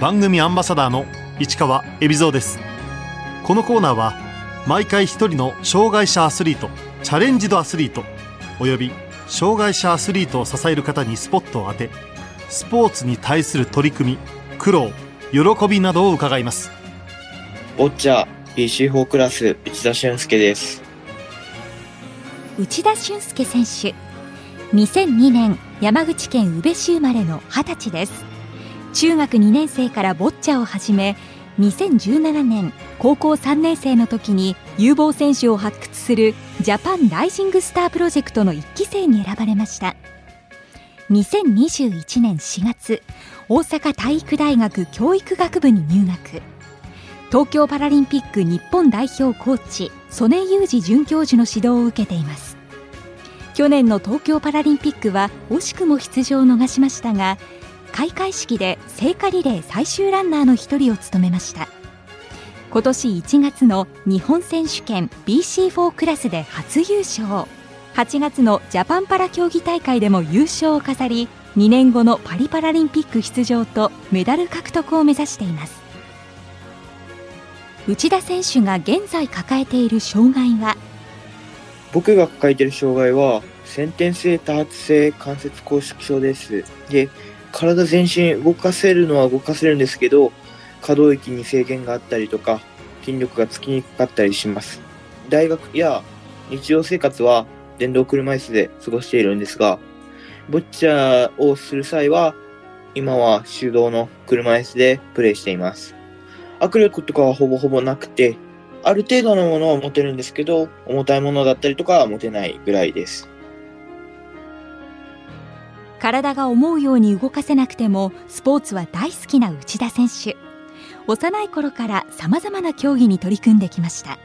番組アンバサダーの市川恵比蔵です。このコーナーは毎回一人の障害者アスリートチャレンジドアスリートおよび障害者アスリートを支える方にスポットを当てスポーツに対する取り組み苦労喜びなどを伺います。ボッチャ BC4 クラス内田俊介です。内田俊介選手2002年山口県宇部市生まれの20歳です中学2年生からボッチャを始め2017年高校3年生の時に有望選手を発掘するジャパンライジングスタープロジェクトの1期生に選ばれました。2021年4月大阪体育大学教育学部に入学。東京パラリンピック日本代表コーチ曽根雄二准教授の指導を受けています。去年の東京パラリンピックは惜しくも出場を逃しましたが開会式で聖火リレー最終ランナーの一人を務めました。今年1月の日本選手権 BC4 クラスで初優勝。8月のジャパンパラ競技大会でも優勝を飾り2年後のパリパラリンピック出場とメダル獲得を目指しています。内田選手が現在抱えている障害は？僕が抱えている障害は先天性多発性関節拘縮症です。で体全身動かせるのは動かせるんですけど可動域に制限があったりとか筋力がつきにくかったりします。大学や日常生活は電動車椅子で過ごしているんですがボッチャをする際は今は手動の車椅子でプレイしています。握力とかはほぼほぼなくてある程度のものは持てるんですけど重たいものだったりとかは持てないぐらいです。体が思うように動かせなくてもスポーツは大好きな内田選手。幼い頃からさまざまな競技に取り組んできました。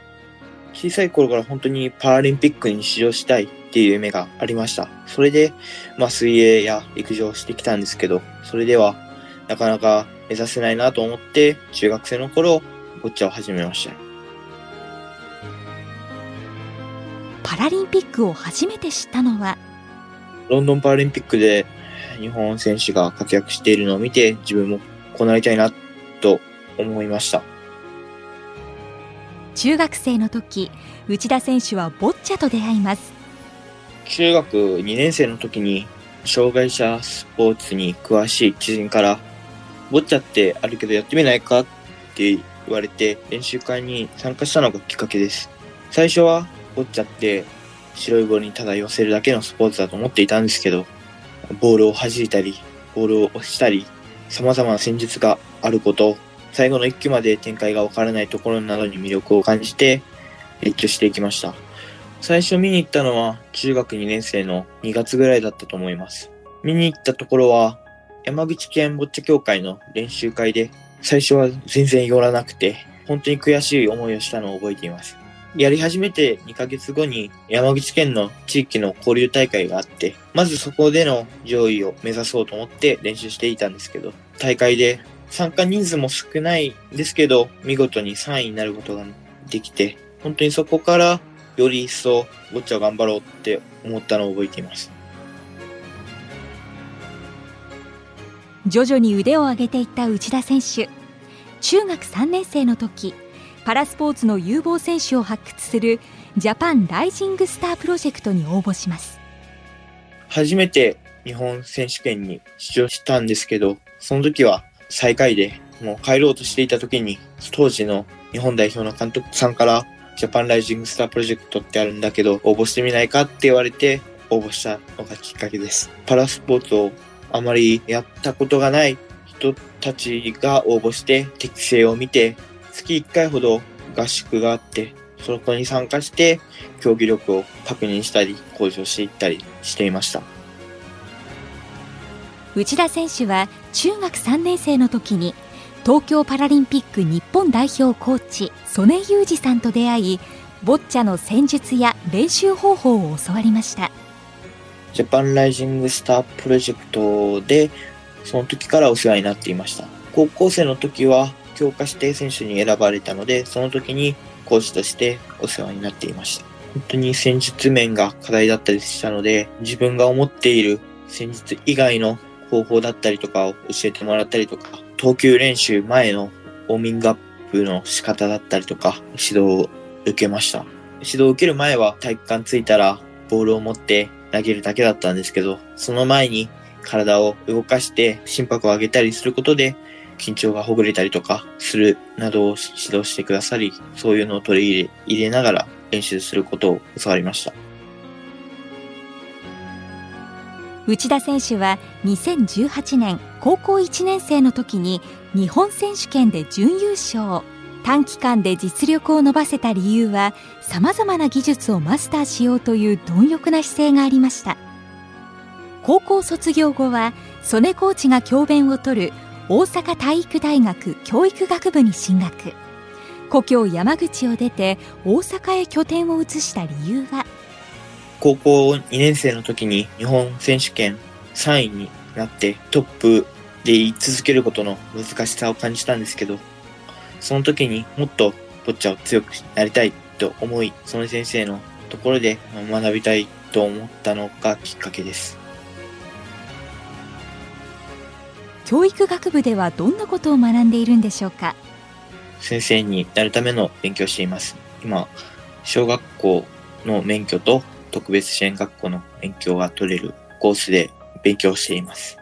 小さい頃から本当にパラリンピックに出場したいっていう夢がありました。それで、まあ、水泳や陸上をしてきたんですけどそれではなかなか目指せないなと思って中学生の頃ボッチャを始めました。パラリンピックを初めて知ったのはロンドンパラリンピックで日本選手が活躍しているのを見て自分もこうなりたいなと思いました。中学生の時内田選手はボッチャと出会います。中学2年生の時に障害者スポーツに詳しい知人からボッチャってあるけどやってみないかって言われて練習会に参加したのがきっかけです。最初はボッチャって白いボールにただ寄せるだけのスポーツだと思っていたんですけどボールを弾いたりボールを押したり様々な戦術があること最後の一球まで展開がわからないところなどに魅力を感じて熱狂していきました。最初見に行ったのは中学2年生の2月ぐらいだったと思います。見に行ったところは山口県ボッチャ協会の練習会で最初は全然寄らなくて本当に悔しい思いをしたのを覚えています。やり始めて2ヶ月後に山口県の地域の交流大会があって、まずそこでの上位を目指そうと思って練習していたんですけど、大会で参加人数も少ないですけど、見事に3位になることができて、本当にそこからより一層ボッチャを頑張ろうって思ったのを覚えています。徐々に腕を上げていった内田選手。中学3年生の時、パラスポーツの有望選手を発掘するジャパンライジングスタープロジェクトに応募します。初めて日本選手権に出場したんですけどその時は最下位でもう帰ろうとしていた時に当時の日本代表の監督さんからジャパンライジングスタープロジェクトってあるんだけど応募してみないかって言われて応募したのがきっかけです。パラスポーツをあまりやったことがない人たちが応募して適性を見て月1回ほど合宿があって、そこに参加して競技力を確認したり向上していったりしていました。内田選手は中学3年生の時に東京パラリンピック日本代表コーチ曽根雄二さんと出会いボッチャの戦術や練習方法を教わりました。ジャパンライジングスタープロジェクトでその時からお世話になっていました。高校生の時は強化指定選手に選ばれたので、その時にコーチとしてお世話になっていました。本当に戦術面が課題だったりしたので、自分が思っている戦術以外の方法だったりとかを教えてもらったりとか、投球練習前のウォーミングアップの仕方だったりとか、指導を受けました。指導を受ける前は体育館着いたらボールを持って投げるだけだったんですけど、その前に体を動かして心拍を上げたりすることで緊張がほぐれたりとかするなどを指導してくださり、そういうのを取り入れ入れながら練習することを教わりました。内田選手は2018年高校1年生の時に日本選手権で準優勝短期間で実力を伸ばせた理由はさまざまな技術をマスターしようという貪欲な姿勢がありました高校卒業後は曽根コーチが教鞭を取る大阪体育大学教育学部に進学故郷山口を出て大阪へ拠点を移した理由は？高校2年生の時に日本選手権3位になってトップで居続けることの難しさを感じたんですけど、その時にもっとボッチャを強くなりたいと思い、その先生のところで学びたいと思ったのがきっかけです。教育学部ではどんなことを学んでいるんでしょうか？先生になるための勉強をしています。今、小学校の免許と特別支援学校の勉強が取れるコースで勉強しています。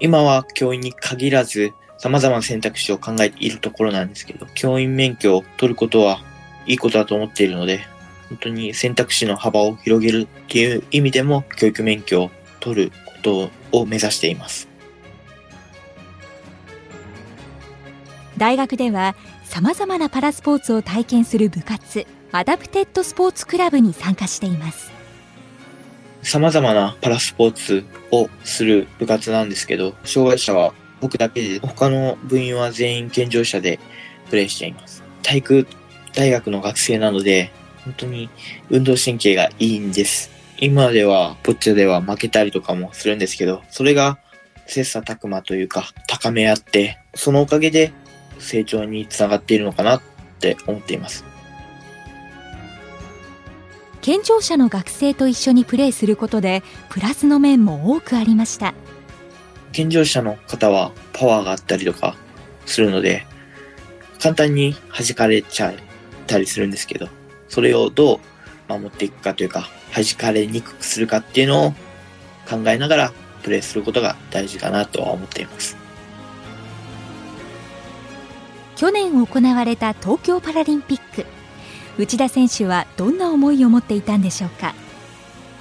今は教員に限らず様々な選択肢を考えているところなんですけど、教員免許を取ることはいいことだと思っているので、本当に選択肢の幅を広げるっていう意味でも教育免許を取ることを目指しています。大学では様々なパラスポーツを体験する部活アダプテッドスポーツクラブに参加しています様々なパラスポーツをする部活なんですけど、障害者は僕だけで、他の部員は全員健常者でプレイしています。体育大学の学生なので、本当に運動神経がいいんです。今では、ボッチャでは負けたりとかもするんですけど、それが切磋琢磨というか、高め合って、そのおかげで成長につながっているのかなって思っています。健常者の学生と一緒にプレーすることでプラスの面も多くありました健常者の方はパワーがあったりとかするので、簡単に弾かれちゃったりするんですけど、それをどう守っていくかというか、弾かれにくくするかっていうのを考えながらプレーすることが大事かなとは思っています。去年行われた東京パラリンピック。内田選手はどんな思いを持っていたんでしょうか？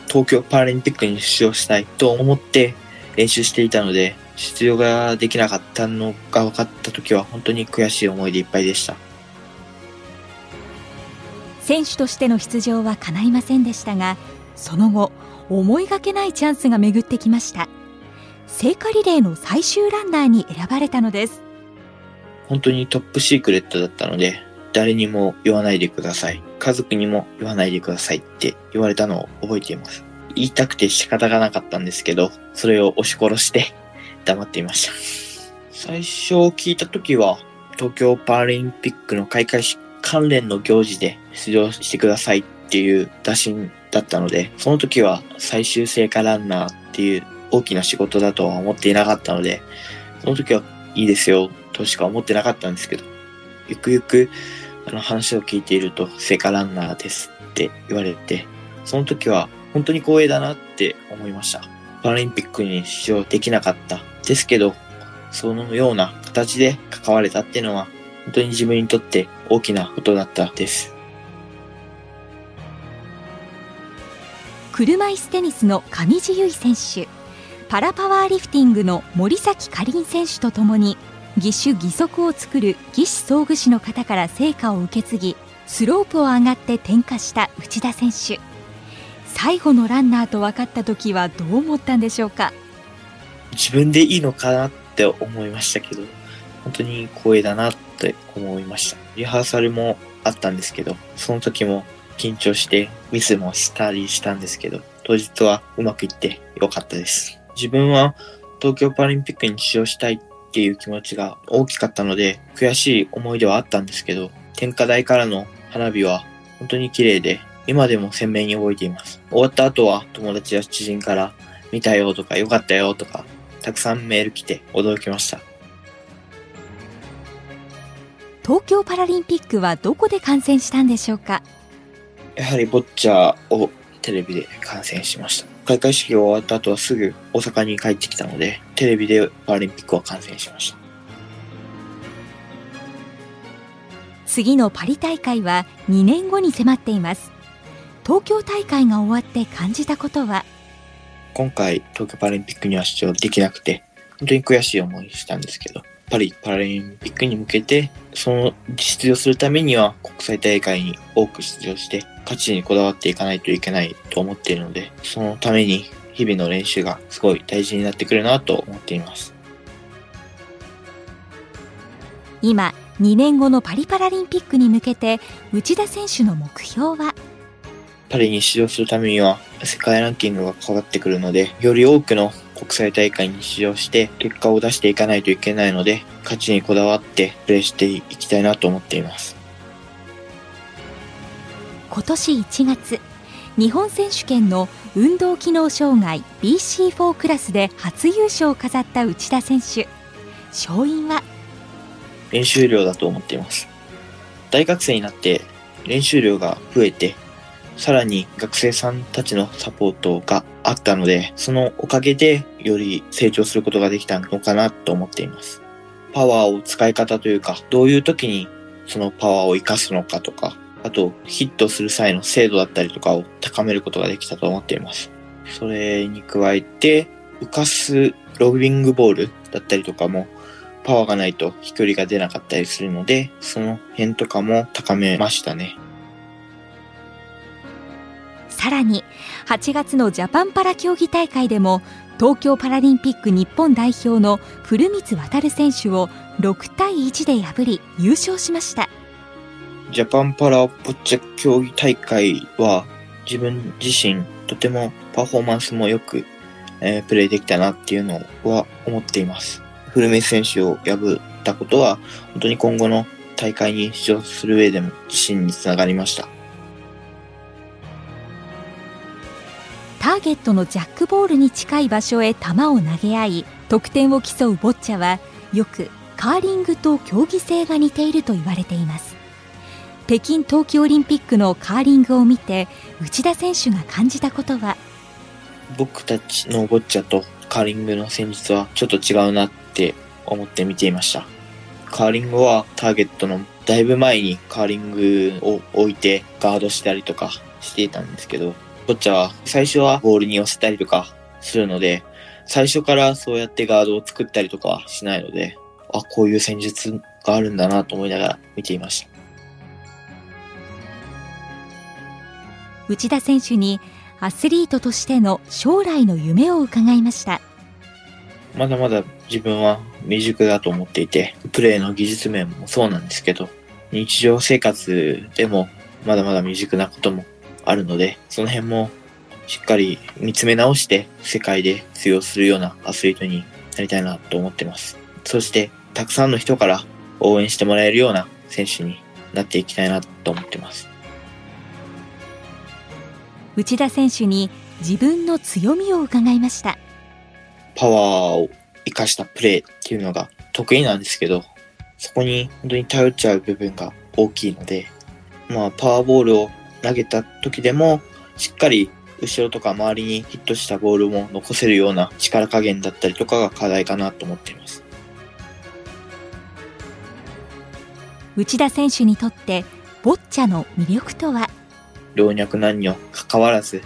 東京パラリンピックに出場したいと思って練習していたので、出場ができなかったのが分かった時は本当に悔しい思いでいっぱいでした。選手としての出場は叶いませんでしたがその後思いがけないチャンスが巡ってきました。聖火リレーの最終ランナーに選ばれたのです本当にトップシークレットだったので、誰にも言わないでください。家族にも言わないでくださいって言われたのを覚えています。言いたくて仕方がなかったんですけど、それを押し殺して黙っていました。最初聞いた時は、東京パラリンピックの開会式関連の行事で出場してくださいっていう打診だったので、その時は最終聖火ランナーっていう大きな仕事だとは思っていなかったので、その時はいいですよとしか思ってなかったんですけど、ゆくゆくあの話を聞いていると聖火ランナーですって言われて、その時は本当に光栄だなって思いました。パラリンピックに出場できなかったですけど、そのような形で関われたっていうのは本当に自分にとって大きなことだったです。車椅子テニスの上地結衣選手パラパワーリフティングの森崎かりん選手とともに義手義足を作る義肢装具士の方から成果を受け継ぎスロープを上がって転化した内田選手最後のランナーと分かった時はどう思ったんでしょうか？自分でいいのかなって思いましたけど、本当に光栄だなって思いました。リハーサルもあったんですけど、その時も緊張してミスもしたりしたんですけど、当日はうまくいってよかったです。自分は東京パラリンピックに出場したいっていう気持ちが大きかったので、悔しい思い出はあったんですけど、天下台からの花火は本当に綺麗で、今でも鮮明に覚えています。終わった後は友達や知人から見たよとか良かったよとか、たくさんメール来て驚きました。東京パラリンピックはどこで観戦したんでしょうか？やはりボッチャをテレビで観戦しました。開会式が終わった後はすぐ大阪に帰ってきたので、テレビでパラリンピックを観戦しました。次のパリ大会は2年後に迫っています東京大会が終わって感じたことは？今回東京パラリンピックには出場できなくて、本当に悔しい思いしたんですけど、パリパラリンピックに向けて、その出場するためには国際大会に多く出場して、勝ちにこだわっていかないといけないと思っているので、そのために日々の練習がすごい大事になってくるなと思っています。今2年後のパリパラリンピックに向けて内田選手の目標は？パリに出場するためには世界ランキングが変わってくるので、より多くの国際大会に出場して結果を出していかないといけないので、勝ちにこだわってプレーしていきたいなと思っています。今年1月日本選手権の運動機能障害 BC4 クラスで初優勝を飾った内田選手勝因は？練習量だと思っています。大学生になって練習量が増えて、さらに学生さんたちのサポートがあったので、そのおかげでより成長することができたのかなと思っています。パワーを使い方というか、どういう時にそのパワーを活かすのかとか、あとヒットする際の精度だったりとかを高めることができたと思っています。それに加えて、浮かすロビングボールだったりとかもパワーがないと飛距離が出なかったりするので、その辺とかも高めましたね。さらに8月のジャパンパラ競技大会でも東京パラリンピック日本代表の古光渉選手を6対1で破り優勝しましたジャパンパラボッチャ競技大会は自分自身とてもパフォーマンスもよく、えープレーできたなっていうのは思っています。古見選手を破ったことは本当に今後の大会に出場する上でも自信につながりました。ターゲットのジャックボールに近い場所へ球を投げ合い得点を競うボッチャはよくカーリングと競技性が似ていると言われています北京冬季オリンピックのカーリングを見て内田選手が感じたことは？僕たちのボッチャとカーリングの戦術はちょっと違うなって思って見ていました。カーリングはターゲットのだいぶ前にカーリングを置いてガードしたりとかしていたんですけど、ボッチャは最初はボールに寄せたりとかするので、最初からそうやってガードを作ったりとかはしないので、あ、こういう戦術があるんだなと思いながら見ていました。内田選手にアスリートとしての将来の夢を伺いましたまだまだ自分は未熟だと思っていて、プレーの技術面もそうなんですけど、日常生活でもまだまだ未熟なこともあるので、その辺もしっかり見つめ直して世界で通用するようなアスリートになりたいなと思ってます。そして、たくさんの人から応援してもらえるような選手になっていきたいなと思ってます。内田選手に自分の強みを伺いましたパワーを生かしたプレーっていうのが得意なんですけど、そこに本当に頼っちゃう部分が大きいので、まあパワーボールを投げた時でも、しっかり後ろとか周りにヒットしたボールも残せるような力加減だったりとかが課題かなと思っています。内田選手にとってボッチャの魅力とは？老若男女関わらず、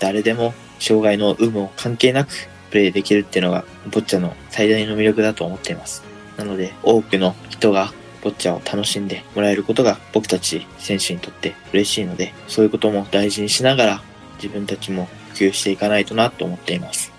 誰でも障害の有無を関係なくプレーできるっていうのがボッチャの最大の魅力だと思っています。なので多くの人がボッチャを楽しんでもらえることが僕たち選手にとって嬉しいので、そういうことも大事にしながら自分たちも普及していかないとなと思っています。